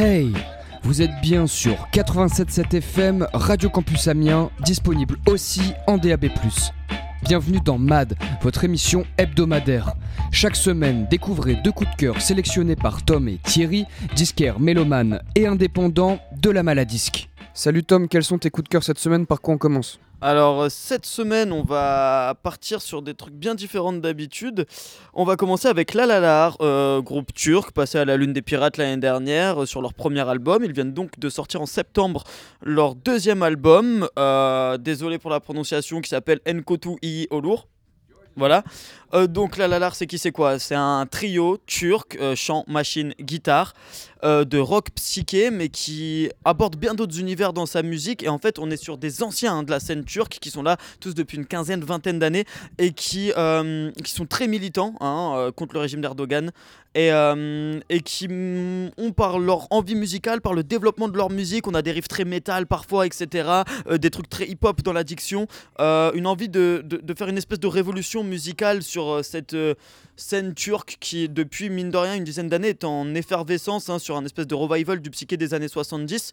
Hey Vous êtes bien sur 87.7 FM, Radio Campus Amiens, disponible aussi en DAB+. Bienvenue dans MAD, votre émission hebdomadaire. Chaque semaine, découvrez deux coups de cœur sélectionnés par Tom et Thierry, disquaires mélomanes et indépendants de la maladisque. Salut Tom, quels sont tes coups de cœur cette semaine? Par quoi on commence? Alors euh, cette semaine, on va partir sur des trucs bien différents d'habitude. On va commencer avec La euh, groupe turc passé à la Lune des Pirates l'année dernière euh, sur leur premier album. Ils viennent donc de sortir en septembre leur deuxième album. désolé pour la prononciation, qui s'appelle Enkotu Iyi Olur. Voilà. donc La c'est qui c'est quoi? C'est un trio turc, chant, machine, guitare. Euh, de rock psyché, mais qui aborde bien d'autres univers dans sa musique. Et en fait, on est sur des anciens hein, de la scène turque qui sont là tous depuis une quinzaine, vingtaine d'années et qui, euh, qui sont très militants hein, euh, contre le régime d'Erdogan et, et qui mm, ont par leur envie musicale, par le développement de leur musique, on a des riffs très métal parfois, etc., des trucs très hip-hop dans l'addiction, une envie de, de, faire une espèce de révolution musicale sur cette scène turque qui, depuis mine de rien une dizaine d'années, est en effervescence hein, sur un espèce de revival du psyché des années 70.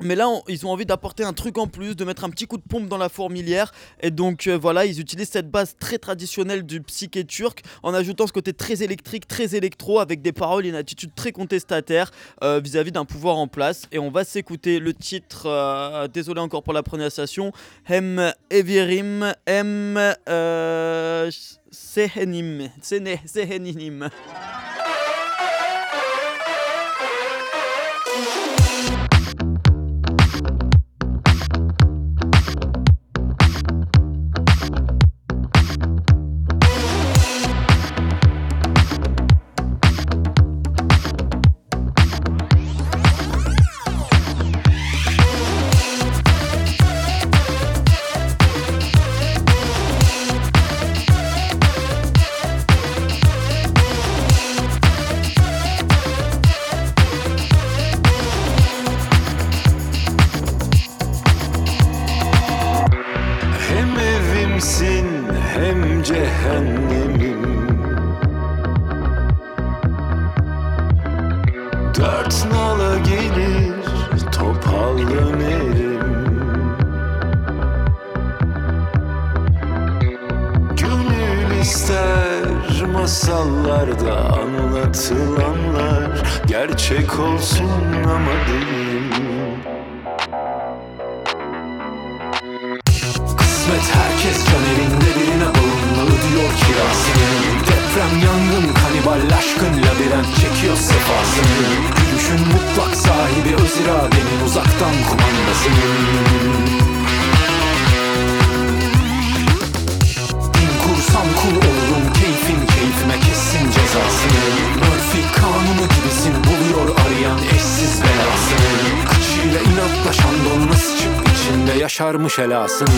Mais là, ils ont envie d'apporter un truc en plus, de mettre un petit coup de pompe dans la fourmilière. Et donc euh, voilà, ils utilisent cette base très traditionnelle du psyché turc en ajoutant ce côté très électrique, très électro, avec des paroles et une attitude très contestataire euh, vis-à-vis d'un pouvoir en place. Et on va s'écouter le titre, euh, désolé encore pour la prononciation, Hem Evirim, Hem Sehenim. Sert nala gelir topal dönerim. Gönül ister masallarda anlatılanlar. Gerçek olsun ama değil. Kısmet herkes elinde birine bağımlı diyor ki deprem yangın Kanibal aşkın labirent çekiyor sefasını. Gülüşün mutlak sahibi öz iradenin uzaktan kumandasını. Bin kursam kul olurum keyfin keyfime kessin cezasını. Murphy kanunu gibisin buluyor arayan eşsiz belasını. Kıçıyla inatlaşan donuna sıçıp içinde yaşarmış helasını.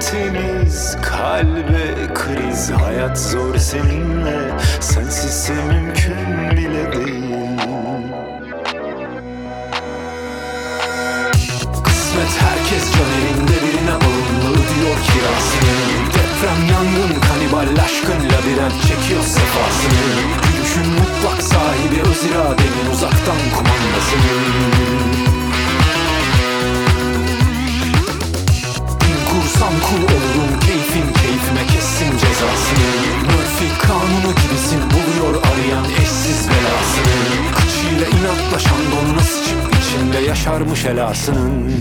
Hasretimiz kalbe kriz. Hayat zor seninle Sensizse mümkün bile değil. Kısmet herkes can elinde birine bağımlı diyor kirasını. Deprem yangın kanibal aşkın labirent çekiyor sefasını. Gülüşün mutlak sahibi öz iradenin uzaktan kumandasını. Olsam kul olurum keyfim keyfime kessin cezasını. Murphy kanunu gibisin buluyor arayan eşsiz belasını. Kıçıyla inatlaşan donuna sıçıp içinde yaşarmış helasının.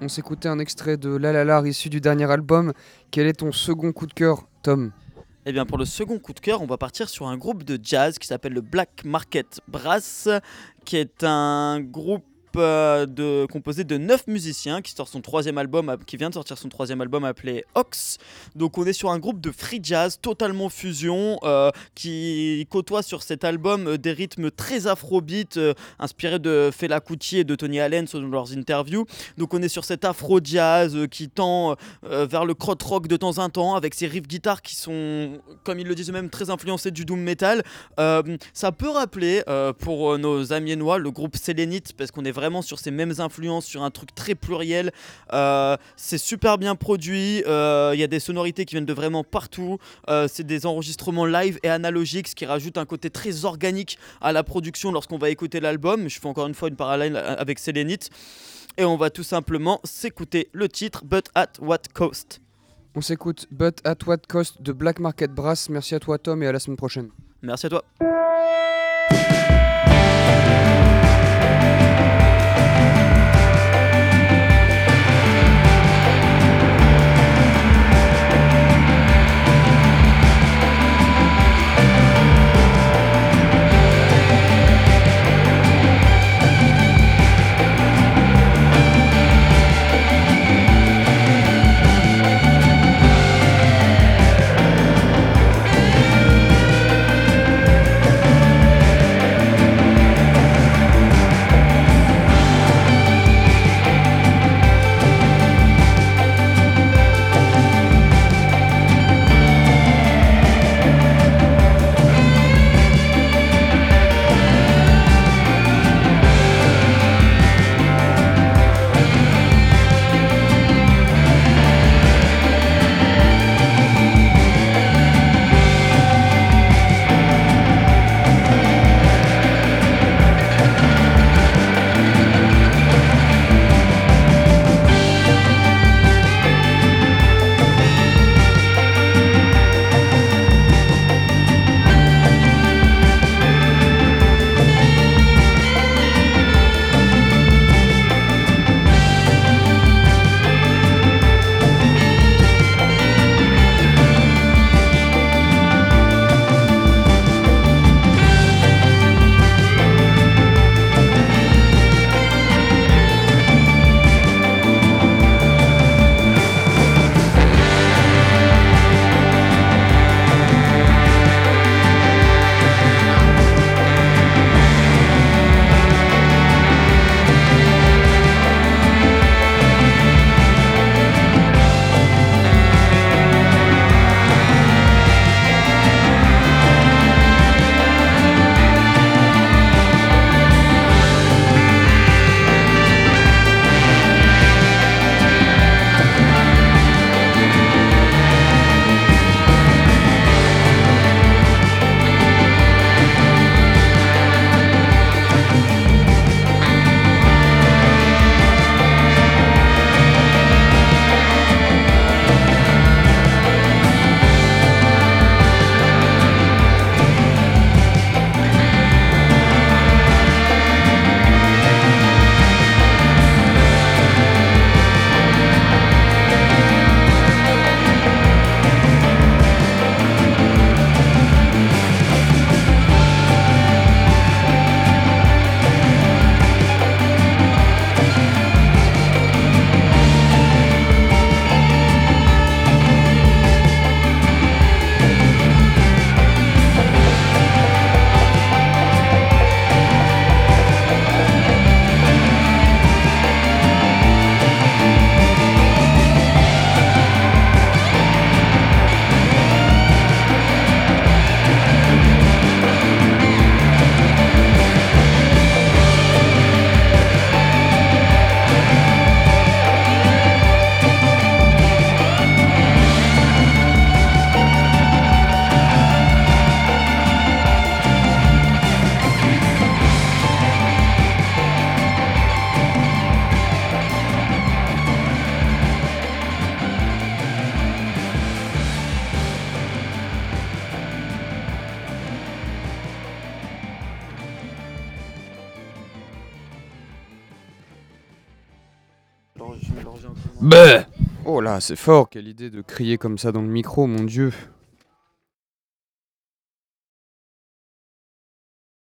On s'écoutait un extrait de La La La issu du dernier album. Quel est ton second coup de cœur, Tom? Eh bien, pour le second coup de cœur, on va partir sur un groupe de jazz qui s'appelle le Black Market Brass, qui est un groupe de, composé de 9 musiciens qui, sort son troisième album, qui vient de sortir son troisième album appelé Ox. Donc on est sur un groupe de free jazz totalement fusion euh, qui côtoie sur cet album euh, des rythmes très afrobeat inspirés de Fela Kuti et de Tony Allen selon leurs interviews. Donc on est sur cet afro jazz qui tend vers le crot rock de temps en temps avec ses riffs guitare qui sont, comme ils le disent eux-mêmes, très influencés du doom metal. ça peut rappeler pour nos amis noirs le groupe Selenite parce qu'on est vraiment sur ces mêmes influences, sur un truc très pluriel. Euh, c'est super bien produit, euh, il y a des sonorités qui viennent de vraiment partout. Euh, c'est des enregistrements live et analogiques, ce qui rajoute un côté très organique à la production lorsqu'on va écouter l'album. Je fais encore une fois une parallèle avec Selenite. Et on va tout simplement s'écouter le titre But at What Cost. On s'écoute But at What Cost de Black Market Brass. Merci à toi Tom et à la semaine prochaine. Merci à toi. Bah Oh là, c'est fort, quelle idée de crier comme ça dans le micro, mon dieu.